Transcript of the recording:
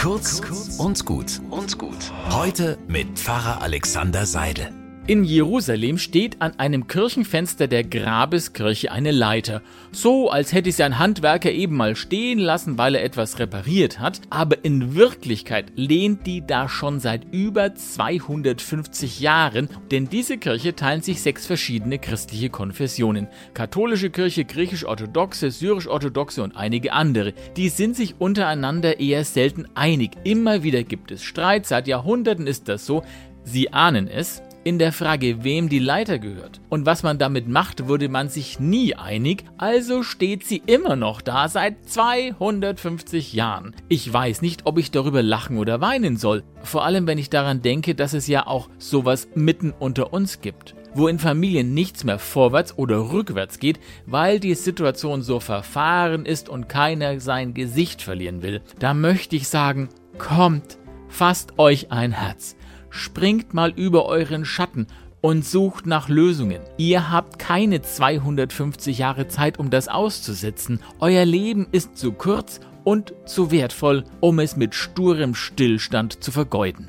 Kurz und gut und gut. Heute mit Pfarrer Alexander Seidel. In Jerusalem steht an einem Kirchenfenster der Grabeskirche eine Leiter. So, als hätte sie ein Handwerker eben mal stehen lassen, weil er etwas repariert hat. Aber in Wirklichkeit lehnt die da schon seit über 250 Jahren, denn diese Kirche teilen sich sechs verschiedene christliche Konfessionen. Katholische Kirche, griechisch-orthodoxe, syrisch-orthodoxe und einige andere. Die sind sich untereinander eher selten einig. Immer wieder gibt es Streit, seit Jahrhunderten ist das so. Sie ahnen es, in der Frage, wem die Leiter gehört und was man damit macht, wurde man sich nie einig, also steht sie immer noch da seit 250 Jahren. Ich weiß nicht, ob ich darüber lachen oder weinen soll, vor allem wenn ich daran denke, dass es ja auch sowas mitten unter uns gibt wo in Familien nichts mehr vorwärts oder rückwärts geht, weil die Situation so verfahren ist und keiner sein Gesicht verlieren will. Da möchte ich sagen, kommt, fasst euch ein Herz springt mal über euren Schatten und sucht nach Lösungen. Ihr habt keine 250 Jahre Zeit, um das auszusetzen. Euer Leben ist zu kurz und zu wertvoll, um es mit sturem Stillstand zu vergeuden.